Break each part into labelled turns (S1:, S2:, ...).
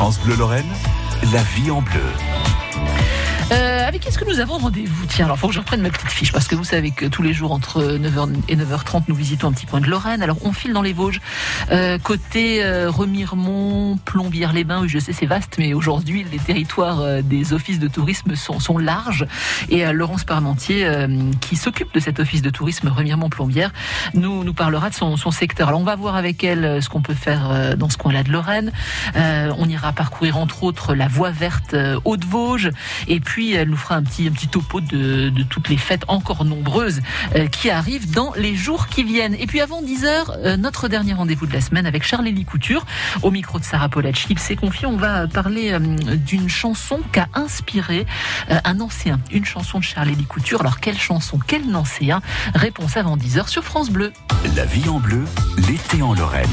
S1: France Bleu Lorraine, la vie en bleu.
S2: Avec qui est-ce que nous avons rendez-vous? Tiens, alors faut que je reprenne ma petite fiche parce que vous savez que tous les jours entre 9h et 9h30 nous visitons un petit point de Lorraine. Alors on file dans les Vosges, euh, côté euh, Remiremont, Plombières-les-Bains. Oui, je sais c'est vaste, mais aujourd'hui les territoires euh, des offices de tourisme sont, sont larges. Et euh, Laurence Parmentier, euh, qui s'occupe de cet office de tourisme Remiremont-Plombières, nous nous parlera de son, son secteur. Alors on va voir avec elle ce qu'on peut faire dans ce coin-là de Lorraine. On ira parcourir entre autres la voie verte Haute-Vosges et puis elle nous fera un petit, un petit topo de, toutes les fêtes encore nombreuses euh, qui arrivent dans les jours qui viennent. Et puis avant 10h, euh, notre dernier rendez-vous de la semaine avec Charlélie Couture au micro de Sarah Polacci. Il s'est confié, on va parler euh, d'une chanson qu'a inspiré un ancien, une chanson de Charlélie Couture. Alors quelle chanson, quel nancéen Réponse avant 10h sur France Bleu.
S1: La vie en bleu, l'été en Lorraine.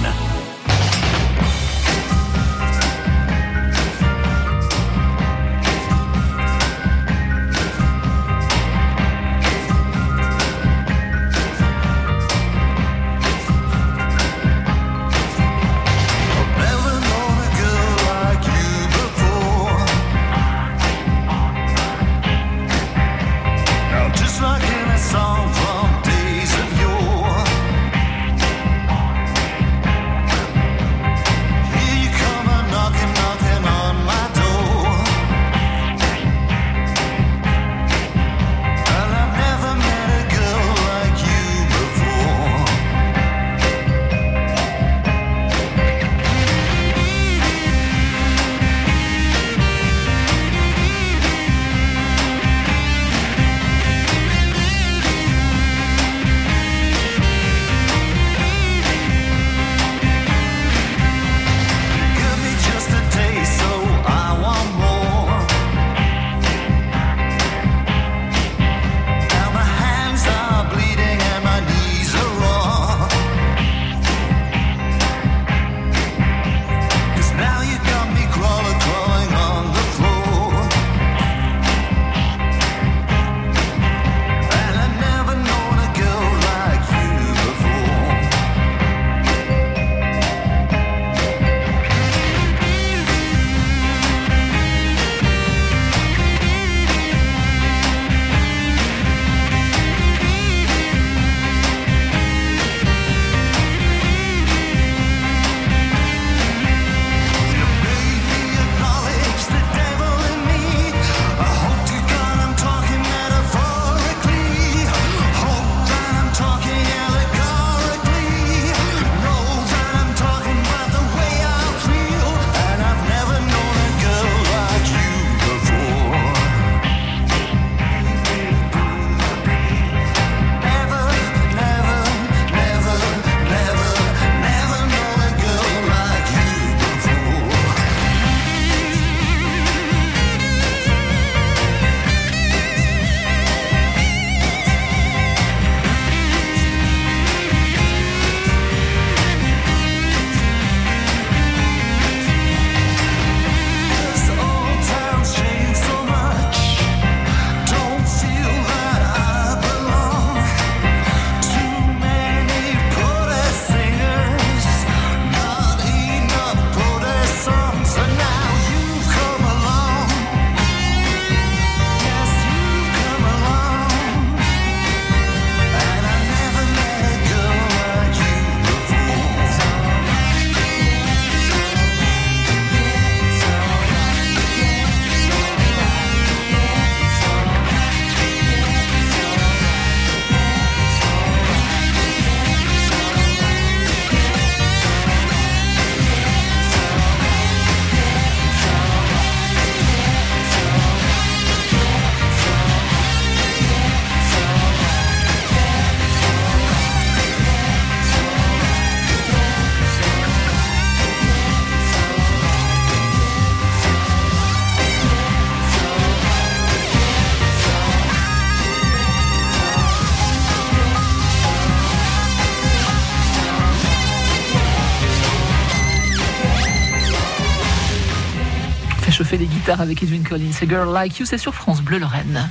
S2: Avec Edwin Collins. A Girl Like You, c'est sur France Bleu Lorraine.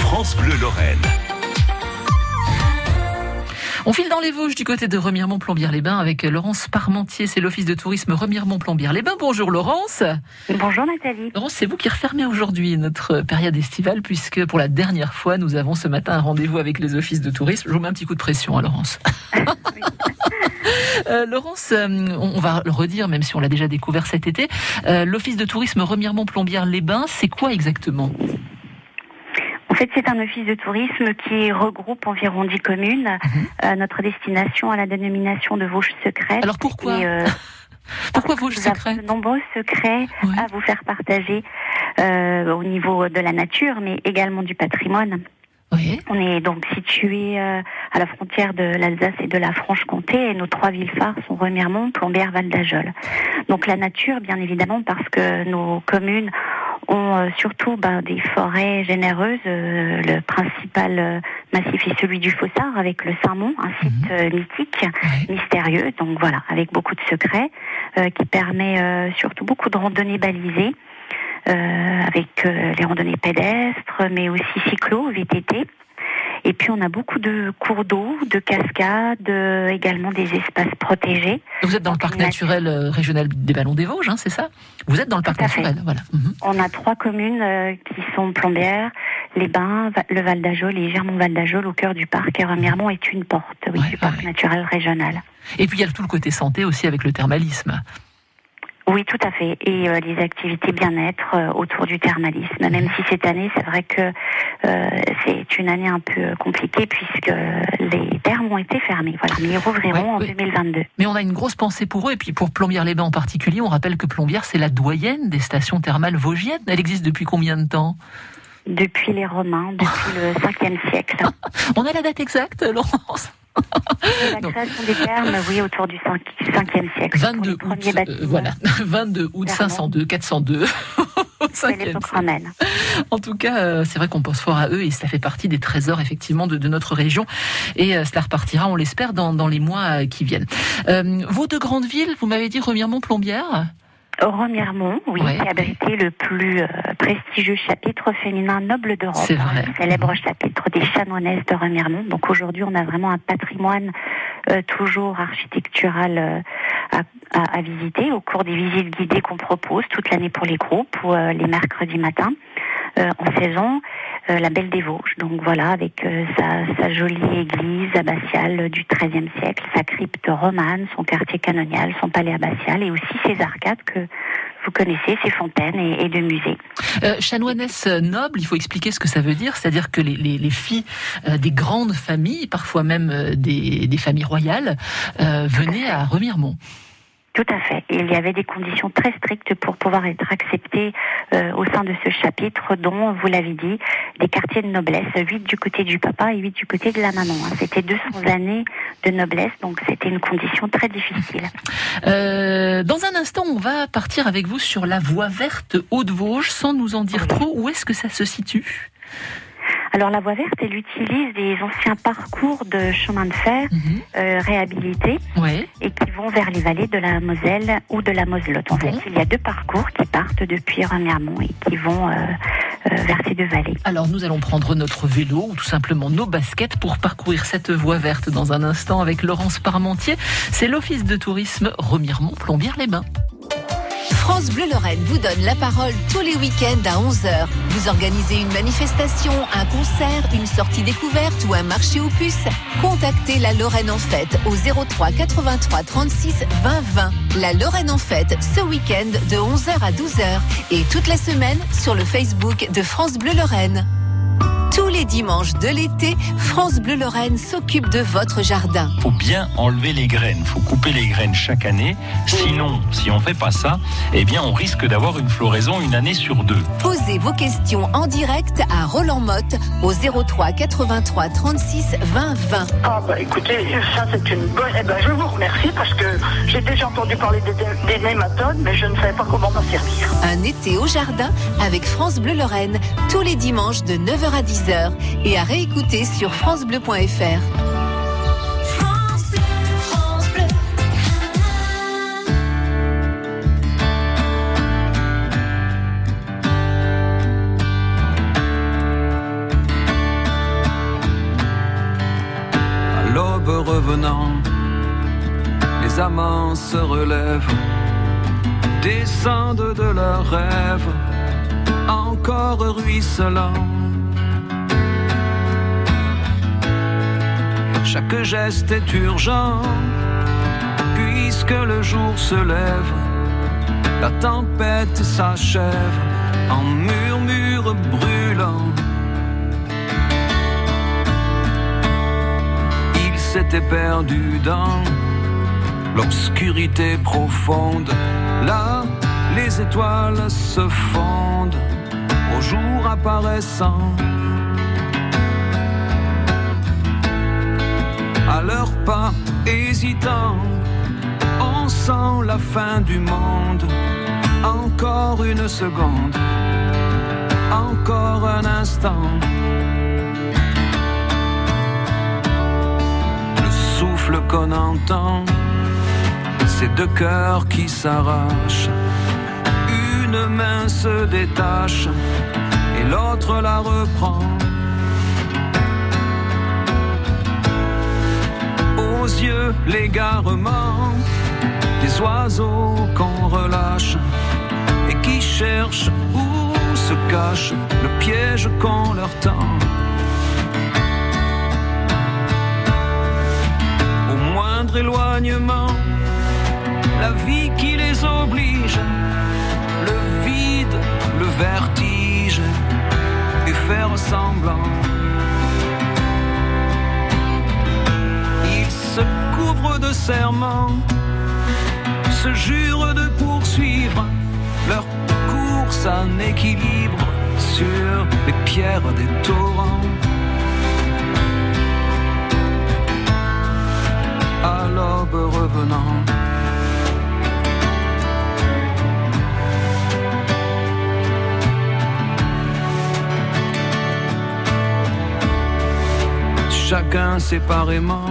S1: France Bleu Lorraine.
S2: On file dans les Vosges du côté de Remiremont-Plombières-les-Bains avec Laurence Parmentier, c'est l'office de tourisme Remiremont-Plombières-les-Bains. Bonjour Laurence.
S3: Bonjour Nathalie.
S2: Laurence, c'est vous qui refermez aujourd'hui notre période estivale puisque pour la dernière fois, nous avons ce matin un rendez-vous avec les offices de tourisme. Je vous mets un petit coup de pression, hein, Laurence. Euh, Laurence, euh, on va le redire, même si on l'a déjà découvert cet été. Euh, L'office de tourisme Remiremont-Plombières-les-Bains, c'est quoi exactement?
S3: En fait, c'est un office de tourisme qui regroupe environ 10 communes. Euh, notre destination a la dénomination de Vosges secrète.
S2: Alors pourquoi?
S3: Et, euh,
S2: Pourquoi Vosges
S3: que nous avons
S2: secrète
S3: De nombreux secrets
S2: Ouais.
S3: à vous faire partager euh, au niveau de la nature, mais également du patrimoine.
S2: Oui.
S3: On est donc situé euh, à la frontière de l'Alsace et de la Franche-Comté et nos trois villes phares sont Remiremont, Plombières, Val d'Ajol. Donc la nature, bien évidemment, parce que nos communes ont euh, surtout ben, des forêts généreuses. Euh, le principal euh, massif est celui du Fossard avec le Saint-Mont, un site euh, mythique, mystérieux. Donc voilà, avec beaucoup de secrets, euh, qui permet euh, surtout beaucoup de randonnées balisées. Euh, avec euh, les randonnées pédestres, mais aussi cyclo, VTT. Et puis on a beaucoup de cours d'eau, de cascades, euh, également des espaces protégés.
S2: Vous êtes dans le parc naturel euh, régional des Ballons des Vosges, hein, c'est ça? Vous êtes dans le parc
S3: fait.
S2: naturel, voilà. Mhm.
S3: On a trois communes euh, qui sont Plombières, les Bains, le Val d'Ajol et Germont-Val d'Ajol au cœur du parc. Et Remiremont est une porte oui,
S2: Ouais,
S3: du parc naturel régional.
S2: Et puis il y a tout le côté santé aussi avec le thermalisme.
S3: Oui, tout à fait. Et euh, les activités bien-être euh, autour du thermalisme. Même si cette année, c'est vrai que euh, c'est une année un peu compliquée puisque les thermes ont été fermés. Voilà, mais ils rouvriront
S2: Ouais,
S3: en
S2: oui.
S3: 2022.
S2: Mais on a une grosse pensée pour eux, et puis pour Plombières-les-Bains en particulier, on rappelle que Plombières, c'est la doyenne des stations thermales vosgiennes. Elle existe depuis combien de temps?
S3: Depuis les Romains, depuis le 5e siècle.
S2: On a la date exacte, Laurence?
S3: La
S2: Non.
S3: création des thermes, oui, autour du 5, 5e siècle. pour
S2: 22
S3: les
S2: août, euh, voilà, 22 août,
S3: Clairement.
S2: 502, 402. au
S3: de
S2: 5e
S3: l'époque
S2: siècle.
S3: romaine.
S2: En tout cas, euh, c'est vrai qu'on pense fort à eux et ça fait partie des trésors effectivement de, de notre région. Et euh, cela repartira, on l'espère, dans, dans les mois euh, qui viennent. Vos deux grandes villes, vous m'avez dit Remiremont-Plombières
S3: Remiremont, oui,
S2: Ouais.
S3: qui abritait le plus euh, prestigieux chapitre féminin noble d'Europe,
S2: C'est vrai.
S3: le célèbre chapitre des chanoinesses de Remiremont. Donc aujourd'hui, on a vraiment un patrimoine euh, toujours architectural euh, à, à- à visiter au cours des visites guidées qu'on propose toute l'année pour les groupes ou euh, les mercredis matins en saison. euh, la Belle des Vosges, donc voilà, avec euh, sa, sa jolie église abbatiale du XIIIe siècle, sa crypte romane, son quartier canonial, son palais abbatial, et aussi ses arcades que vous connaissez, ses fontaines et, et de musées.
S2: Euh, chanoinesse noble, il faut expliquer ce que ça veut dire, c'est-à-dire que les, les- les filles euh, des grandes familles, parfois même euh, des, des familles royales, euh, venaient à Remiremont.
S3: Tout à fait. Il y avait des conditions très strictes pour pouvoir être acceptées euh, au sein de ce chapitre, dont, vous l'avez dit, des quartiers de noblesse, 8 du côté du papa et 8 du côté de la maman. hein. C'était 200 années de noblesse, donc c'était une condition très difficile.
S2: Euh, dans un instant, on va partir avec vous sur la voie verte Haute-Vosges, sans nous en dire trop. Où est-ce que ça se situe?
S3: Alors la voie verte, elle utilise des anciens parcours de chemin de fer
S2: Mhm.
S3: euh, réhabilités
S2: Ouais.
S3: et qui vont vers les vallées de la Moselle ou de la Moselotte. En
S2: Bon.
S3: fait, il y a deux parcours qui partent depuis Remiremont et qui vont euh, euh, vers ces deux vallées.
S2: Alors nous allons prendre notre vélo ou tout simplement nos baskets pour parcourir cette voie verte dans un instant avec Laurence Parmentier. C'est l'office de tourisme Remiremont-Plombières-les-Bains.
S4: France Bleu Lorraine vous donne la parole tous les week-ends à 11h. Vous organisez une manifestation, un concert, une sortie découverte ou un marché aux puces Contactez la Lorraine en fête au 03 83 36 20 20. La Lorraine en fête ce week-end de 11h à 12h et toute la semaine sur le Facebook de France Bleu Lorraine. Tous les dimanches de l'été, France Bleu Lorraine s'occupe de votre jardin.
S5: faut bien enlever les graines. faut couper les graines chaque année. Sinon, si on fait pas ça, eh bien, on risque d'avoir une floraison une année sur deux.
S4: Posez vos questions en direct à Roland Motte au 03 83 36 20 20.
S6: Ah bah écoutez, ça c'est une bonne... Eh ben je vous remercie parce que j'ai déjà entendu parler des, des nématodes, mais je ne savais pas comment m'en servir.
S4: Un été au jardin avec France Bleu Lorraine tous les dimanches de 9h à 10h et à réécouter sur francebleu.fr.
S7: À l'aube revenant Les amants se relèvent, descendent de leurs rêves, encore ruisselants. Chaque geste est urgent, puisque le jour se lève, la tempête s'achève en murmure brûlant. Il s'était perdu dans l'obscurité profonde. Là, les étoiles se fondent au jour apparaissant. Leurs pas hésitants, on sent la fin du monde. Encore une seconde, encore un instant. Le souffle qu'on entend, c'est deux cœurs qui s'arrachent. Une main se détache et l'autre la reprend. L'égarement des oiseaux qu'on relâche et qui cherchent où se cache le piège qu'on leur tend. Au moindre éloignement, la vie qui les oblige, le vide, le vertige, et faire semblant. Couvrent de serments, se jurent de poursuivre leur course en équilibre sur les pierres des torrents. À l'aube revenant. Chacun séparément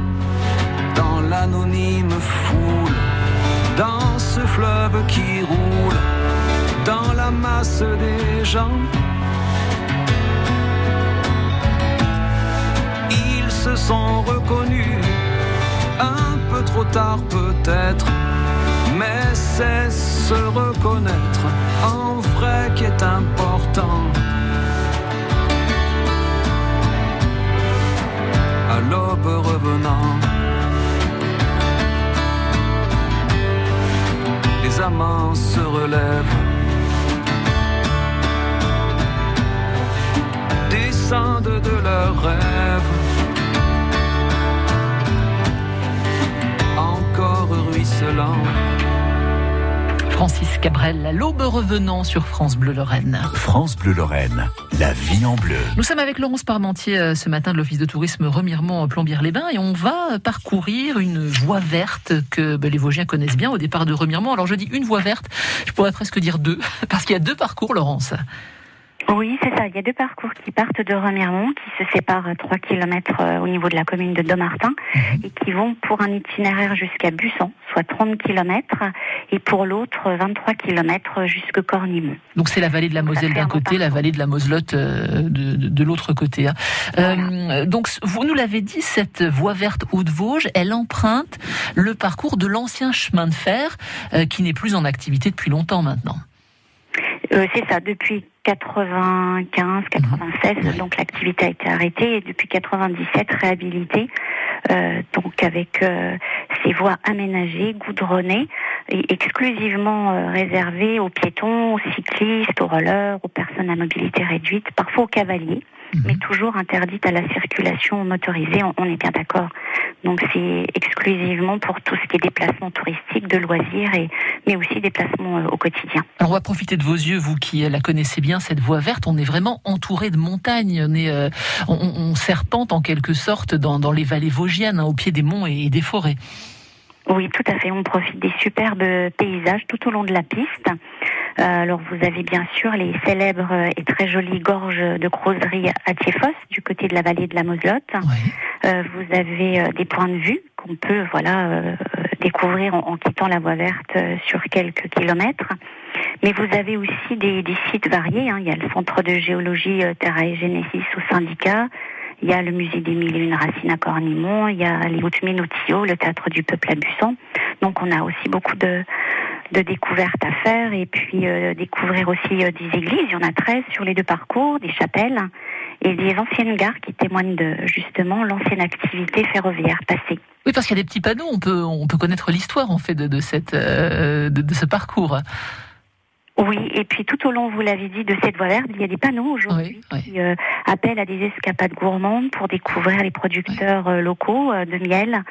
S7: dans l'anonyme foule, dans ce fleuve qui roule, dans la masse des gens. Ils se sont reconnus, un peu trop tard peut-être, mais c'est se reconnaître en vrai qui est important. À l'aube revenant. Les amants se relèvent. Descendent de leurs rêves. Encore ruisselant.
S2: Francis Cabrel, à l'aube revenant sur France Bleu Lorraine.
S1: France Bleu Lorraine, la vie en bleu.
S2: Nous sommes avec Laurence Parmentier euh, ce matin de l'Office de tourisme Remiremont Plombières-les-Bains et on va parcourir une voie verte que ben, les Vosgiens connaissent bien au départ de Remiremont. Alors je dis une voie verte, je pourrais presque dire deux, parce qu'il y a deux parcours, Laurence.
S3: Oui, c'est ça. Il y a deux parcours qui partent de Remiremont, qui se séparent à 3 km au niveau de la commune de Domartin, et qui vont pour un itinéraire jusqu'à Bussan, soit 30 km, et pour l'autre 23 km jusqu'à Cornimont.
S2: Donc c'est la vallée de la Moselle d'un côté, la vallée de la Moselotte euh, de, de- de l'autre côté. hein. Euh, donc vous nous l'avez dit, cette voie verte Haute-Vosges, elle emprunte le parcours de l'ancien chemin de fer euh, qui n'est plus en activité depuis longtemps maintenant.
S3: Euh, c'est ça, depuis 95, 96, donc l'activité a été arrêtée et depuis 97 réhabilitée, euh, donc avec euh, ces voies aménagées, goudronnées et exclusivement euh, réservées aux piétons, aux cyclistes, aux rollers, aux personnes à mobilité réduite, parfois aux cavaliers, mais toujours interdites à la circulation motorisée, on, on est bien d'accord. Donc c'est exclusivement pour tout ce qui est déplacement touristique, de loisirs, et, mais aussi déplacement euh, au quotidien.
S2: Alors on va profiter de vos yeux, vous qui la connaissez bien, cette voie verte. On est vraiment entouré de montagnes. On, est, euh, on, on serpente en quelque sorte dans, dans les vallées vosgiennes, hein, au pied des monts et, et des forêts.
S3: Oui, tout à fait. On profite des superbes paysages tout au long de la piste. Euh, alors vous avez bien sûr les célèbres et très jolies gorges de creuserie à Thiéphos, du côté de la vallée de la Moselotte.
S2: Ouais.
S3: Euh, vous avez euh, des points de vue qu'on peut voilà euh, découvrir en, en quittant la voie verte euh, sur quelques kilomètres. Mais vous avez aussi des, des sites variés. hein. Il y a le centre de géologie Terra et Genesis au syndicat. Il y a le musée des mille et une racines à Cornimont. Il y a les hautes mines au le théâtre du peuple à Busson. Donc on a aussi beaucoup de, de découvertes à faire et puis euh, découvrir aussi euh, des églises. Il y en a 13 sur les deux parcours, des chapelles et des anciennes gares qui témoignent de justement l'ancienne activité ferroviaire passée.
S2: Oui, parce qu'il y a des petits panneaux, on peut, on peut connaître l'histoire en fait de, de, cette, euh, de, de ce parcours.
S3: Oui, et puis tout au long, vous l'avez dit, de cette voie verte, il y a des panneaux aujourd'hui
S2: Oui, oui.
S3: qui euh, appellent à des escapades gourmandes pour découvrir les producteurs locaux de miel,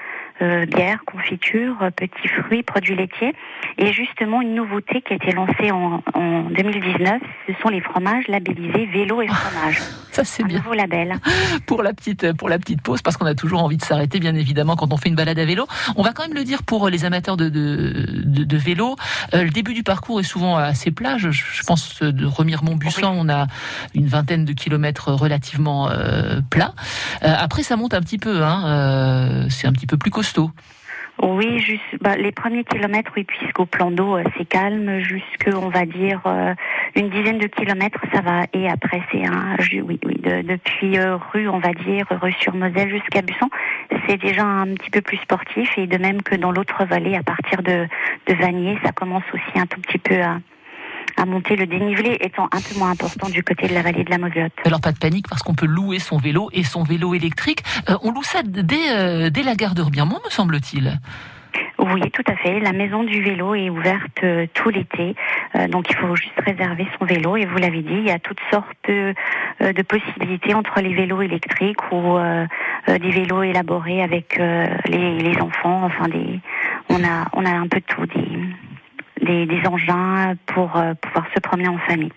S3: euh, bière, confiture, euh, petits fruits, produits laitiers. Et justement, une nouveauté qui a été lancée en, en 2019, ce sont les fromages labellisés vélo et fromage.
S2: Ça c'est bien
S3: nouveau label.
S2: pour la petite pour la petite pause parce qu'on a toujours envie de s'arrêter bien évidemment quand on fait une balade à vélo. On va quand même le dire pour les amateurs de de, de, de vélo. Euh, le début du parcours est souvent assez plat. Je, je pense de Remiremont-Bussan, on a une vingtaine de kilomètres relativement euh, plats. Après ça monte un petit peu. Hein, c'est un petit peu plus costaud.
S3: Oui, juste bah, les premiers kilomètres, oui, puisqu'au plan d'eau euh, c'est calme, jusque on va dire euh, une dizaine de kilomètres, ça va. Et après c'est un, oui, oui, de- depuis euh, rue, on va dire rue sur Moselle jusqu'à Busson, c'est déjà un petit peu plus sportif. Et de même que dans l'autre vallée, à partir de Vanier, ça commence aussi un tout petit peu à à monter le dénivelé étant un peu moins important du côté de la vallée de la Moselotte.
S2: Alors pas de panique parce qu'on peut louer son vélo et son vélo électrique. Euh, on loue ça dès, euh, dès la gare de Remiremont, me semble-t-il.
S3: Oui, tout à fait. La maison du vélo est ouverte euh, tout l'été, Euh, donc il faut juste réserver son vélo. Et vous l'avez dit, il y a toutes sortes de, euh, de possibilités entre les vélos électriques ou des vélos élaborés avec les, les enfants. Enfin, des, on a on a un peu de tout, des, des, des engins pour euh, pouvoir se promener en famille.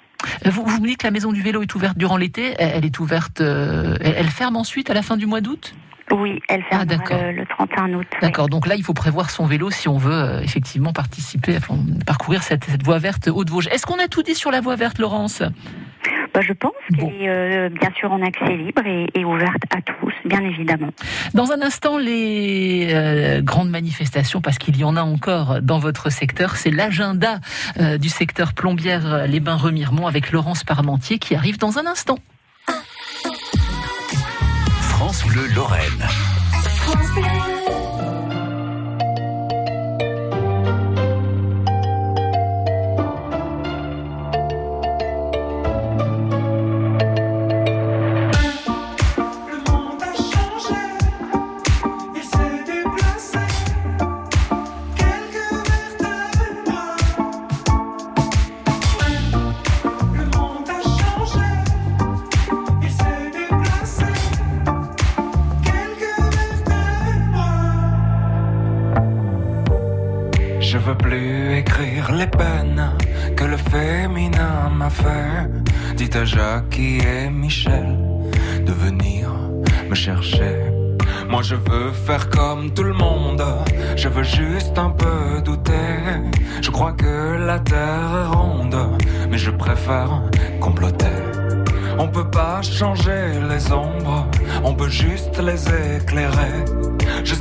S2: Euh, Vous, vous me dites que la maison du vélo est ouverte durant l'été. Elle, elle est ouverte. euh, elle, elle ferme ensuite à la fin du mois d'août?
S3: Oui, elle
S2: Ah,
S3: ferme
S2: d'accord.
S3: le, le 31 août. oui.
S2: D'accord. Donc là, il faut prévoir son vélo si on veut euh, effectivement participer, parcourir cette, cette voie verte Haute-Vosges. Est-ce qu'on a tout dit sur la voie verte, Laurence?
S3: Bah, je pense
S2: Bon.
S3: qu'elle est euh, bien sûr en accès libre et, et ouverte à tous, bien évidemment.
S2: Dans un instant, les euh, grandes manifestations, parce qu'il y en a encore dans votre secteur, c'est l'agenda euh, du secteur plombière euh, les Bains Remiremont avec Laurence Parmentier qui arrive dans un instant.
S1: France Bleu Lorraine.
S8: Le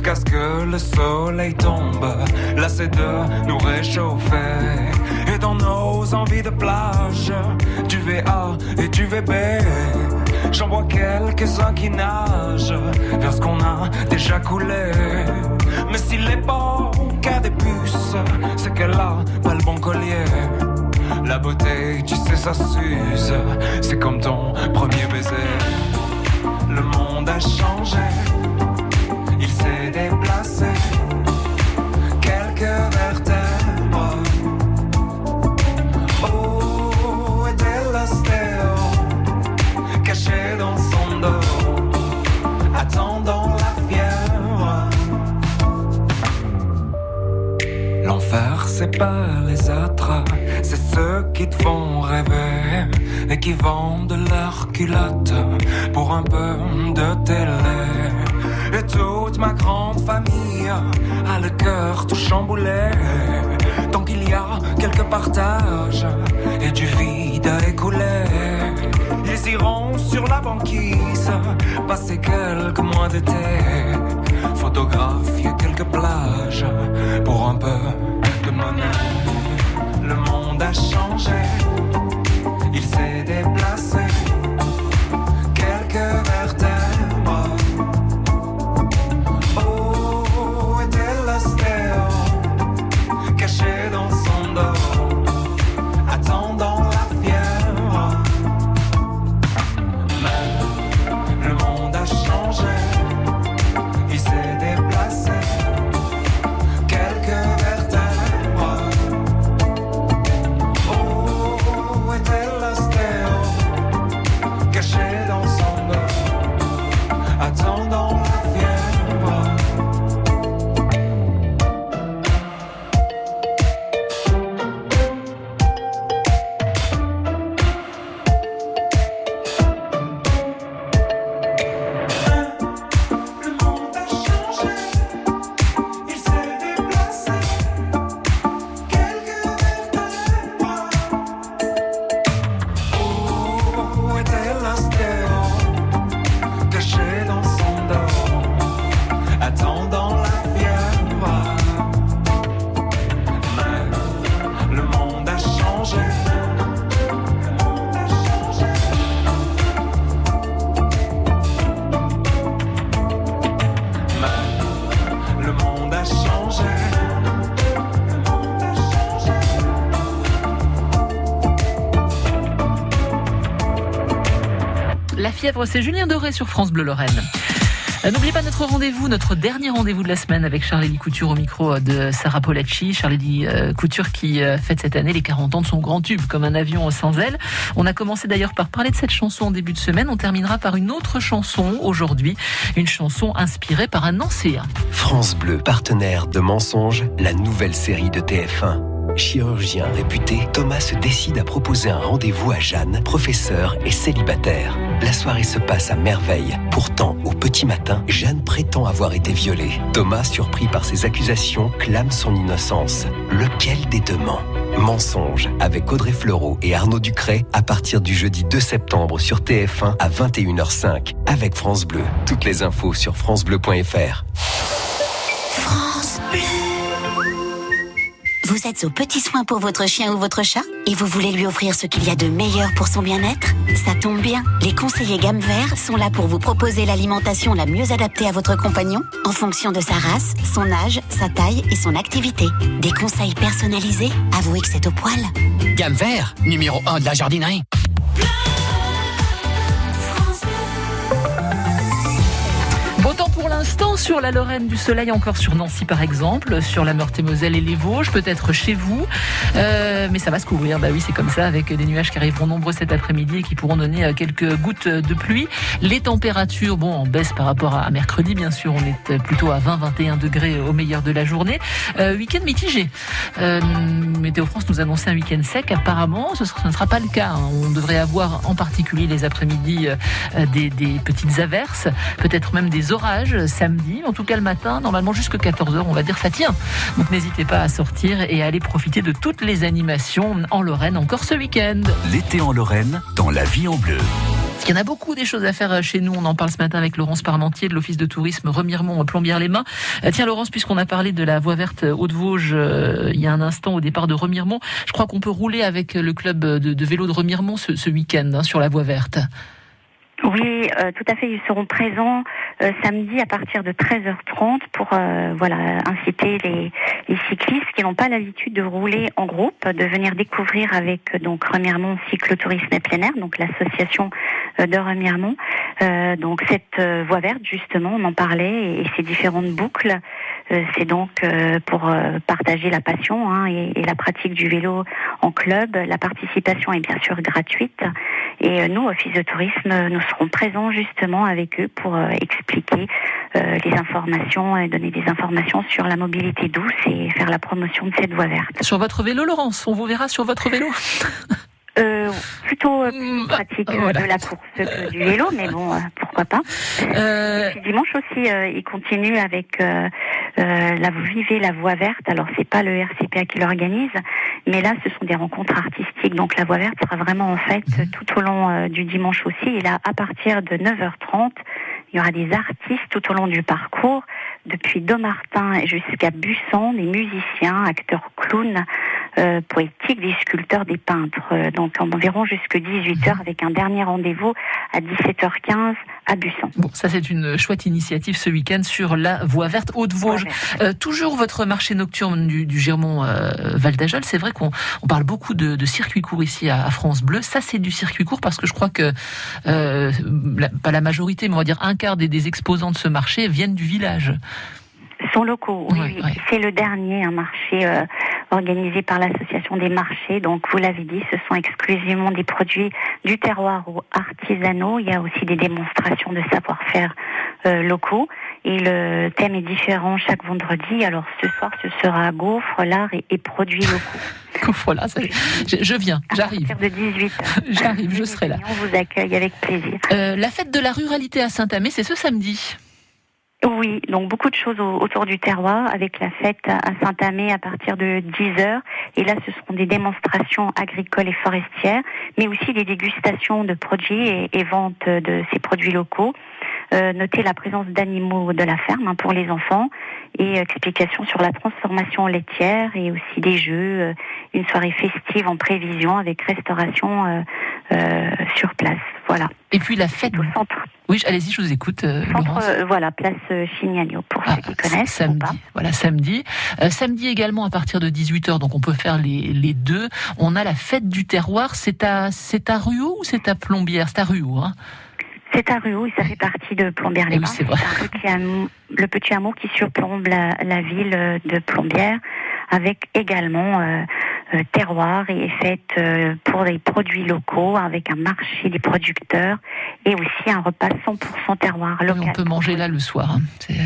S7: Jusqu'à ce que le soleil tombe, là c'est de nous réchauffer. Et dans nos envies de plage, du VA et du VB, j'en vois quelques-uns qui nagent vers ce qu'on a déjà coulé. Mais si l'époque a des puces, c'est qu'elle a pas le bon collier. La beauté, tu sais, ça s'use. C'est comme ton premier baiser. Le monde a changé. Déplacé. Quelques vertèbres. Oh, était l'ostéo? Caché dans son dos. Attendant la fièvre. L'enfer, c'est pas les autres, c'est ceux qui te font rêver et qui vendent leurs culottes pour un peu de télé.
S8: Et toute ma grande famille a le cœur tout chamboulé. Tant qu'il y a quelques partages et du vide à écouler. Ils iront sur la banquise, passer quelques mois d'été, photographier quelques plages pour un peu de monnaie. Le monde a changé,
S2: C'est Julien Doré sur France Bleu Lorraine. Euh, N'oubliez pas notre rendez-vous, notre dernier rendez-vous de la semaine avec Charlélie Couture au micro de Sarah Polacci. Charlélie euh, Couture qui euh, fête cette année les 40 ans de son grand tube, comme un avion sans aile. On a commencé d'ailleurs par parler de cette chanson en début de semaine. On terminera par une autre chanson aujourd'hui, une chanson inspirée par un ancien.
S9: France Bleu, partenaire de Mensonges, la nouvelle série de TF1. Chirurgien réputé, Thomas se décide à proposer un rendez-vous à Jeanne, professeure et célibataire. La soirée se passe à merveille. Pourtant, au petit matin, Jeanne prétend avoir été violée. Thomas, surpris par ces accusations, clame son innocence. Lequel des deux ment? Mensonge avec Audrey Fleurot et Arnaud Ducret à partir du jeudi 2 septembre sur TF1 à 21h05 avec France Bleu. Toutes les infos sur francebleu.fr.
S10: France Bleu. Vous êtes aux petits soins pour votre chien ou votre chat et vous voulez lui offrir ce qu'il y a de meilleur pour son bien-être? Ça tombe bien, les conseillers gamme vert sont là pour vous proposer l'alimentation la mieux adaptée à votre compagnon en fonction de sa race, son âge, sa taille et son activité. Des conseils personnalisés? Avouez que c'est au poil.
S11: Gamme vert, numéro 1 de la jardinerie.
S2: L'instant sur la Lorraine, du soleil encore sur Nancy par exemple, sur la Meurthe-et-Moselle et les Vosges, peut-être chez vous. Euh, mais ça va se couvrir, bah oui c'est comme ça, avec des nuages qui arriveront nombreux cet après-midi et qui pourront donner euh, quelques gouttes de pluie. Les températures, bon, en baisse par rapport à mercredi bien sûr, on est plutôt à 20-21 degrés au meilleur de la journée. Euh, week-end mitigé. Euh, Météo France nous annonçait un week-end sec, apparemment ce, ne sera pas le cas. hein. On devrait avoir en particulier les après-midi euh, des petites averses, peut-être même des orages samedi. En tout cas, le matin, normalement jusqu'à 14h, on va dire ça tient. Donc n'hésitez pas à sortir et à aller profiter de toutes les animations en Lorraine encore ce week-end.
S9: L'été en Lorraine, dans la vie en bleu.
S2: Il y en a beaucoup des choses à faire euh, chez nous. On en parle ce matin avec Laurence Parmentier de l'Office de tourisme Remiremont, Plombières-les-Mains. Euh, Tiens, Laurence, puisqu'on a parlé de la voie verte Haute-Vosges euh, il y a un instant au départ de Remiremont, je crois qu'on peut rouler avec le club de, de vélo de Remiremont ce, ce week-end hein, sur la voie verte.
S3: Oui, euh, tout à fait. Ils seront présents euh, samedi à partir de 13h30 pour euh, voilà inciter les, cyclistes qui n'ont pas l'habitude de rouler en groupe, de venir découvrir avec donc Remiremont Cyclotourisme et plein donc l'association euh, de Remiremont. Donc cette voie verte justement, on en parlait et, ces différentes boucles. c'est donc pour partager la passion hein, et, la pratique du vélo en club. La participation est bien sûr gratuite. Et nous, Office de tourisme, nous serons présents justement avec eux pour expliquer euh, les informations et donner des informations sur la mobilité douce et faire la promotion de cette voie verte.
S2: Sur votre vélo, Laurence, on vous verra sur votre vélo.
S3: Euh, plutôt euh,
S2: Mm,
S3: pratique euh,
S2: voilà.
S3: de la course que du vélo, mais bon, pourquoi pas. Et puis dimanche aussi, il continue avec la Vivez la Voie Verte. Alors c'est pas le RCPA qui l'organise, mais là ce sont des rencontres artistiques. Donc la Voie Verte sera vraiment en fait
S2: Mhm.
S3: tout au long du dimanche aussi. Et là, à partir de 9h30, il y aura des artistes tout au long du parcours, depuis Domartin jusqu'à Busson, des musiciens, acteurs clowns, euh, poétiques, des sculpteurs, des peintres. Euh, donc environ jusque 18h avec un dernier rendez-vous à 17h15 à Busson.
S2: Bon, ça c'est une chouette initiative ce week-end sur la voie verte Haute-Vosges. Euh, toujours votre marché nocturne du, du Girmont euh, Val d'Ajol. C'est vrai qu'on on parle beaucoup de, de circuit court ici à, à France Bleu. Ça c'est du circuit court parce que je crois que euh, la- pas la majorité, mais on va dire un quart des, des exposants de ce marché viennent du village.
S3: sont locaux. Oui,
S2: Ouais,
S3: oui.
S2: ouais.
S3: C'est le dernier un marché euh, organisé par l'association des marchés. Donc vous l'avez dit, ce sont exclusivement des produits du terroir ou artisanaux. Il y a aussi des démonstrations de savoir-faire euh, locaux. Et le thème est différent chaque vendredi. Alors ce soir, ce sera gaufres, l'art et, et produits locaux.
S2: voilà, ça- je, je viens,
S3: À
S2: j'arrive.
S3: partir de 18 h
S2: J'arrive, je serai là.
S3: On vous accueille avec plaisir.
S2: Euh, la fête de la ruralité à Saint-Amé, c'est ce samedi.
S3: Oui, donc beaucoup de choses au- autour du terroir avec la fête à Saint-Amé à partir de 10 heures. Et là, ce seront des démonstrations agricoles et forestières, mais aussi des dégustations de produits et, et vente de ces produits locaux. Euh, notez la présence d'animaux de la ferme hein, pour les enfants et explications sur la transformation laitière et aussi des jeux, euh, une soirée festive en prévision avec restauration euh, euh, sur place. Voilà.
S2: Et puis la fête.
S3: Au centre,
S2: Oui, allez-y, je vous écoute, euh,
S3: centre euh, voilà, place euh, Chignagno pour
S2: Ah,
S3: ceux qui connaissent. ou
S2: samedi,
S3: pas.
S2: voilà samedi. Euh, samedi également à partir de 18h, donc on peut faire les, les deux. On a la fête du terroir, c'est à c'est à Ruau ou c'est à Plombières? C'est à hein
S3: C'est à Ruau, et ça fait partie de Plombières-les-Bains.
S2: C'est
S3: le petit hameau qui surplombe la, la ville euh, de Plombières, avec également euh, euh, terroir et fête euh, pour les produits locaux, avec un marché des producteurs et aussi un repas 100% terroir
S2: Oui, on peut manger là le soir. hein.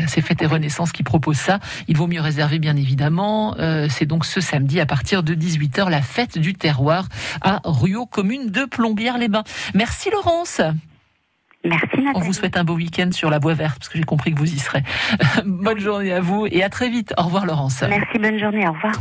S2: C'est Fête et Renaissance qui propose ça. Il vaut mieux réserver, bien évidemment. C'est donc ce samedi à partir de 18h, la fête du terroir à Ruau, commune de Plombières-les-Bains. Merci Laurence.
S3: Merci Nathalie.
S2: On vous souhaite un beau week-end sur la Bois Verte, parce que j'ai compris que vous y serez. Bonne journée à vous et à très vite. Au revoir Laurence.
S3: Merci, bonne journée, au revoir.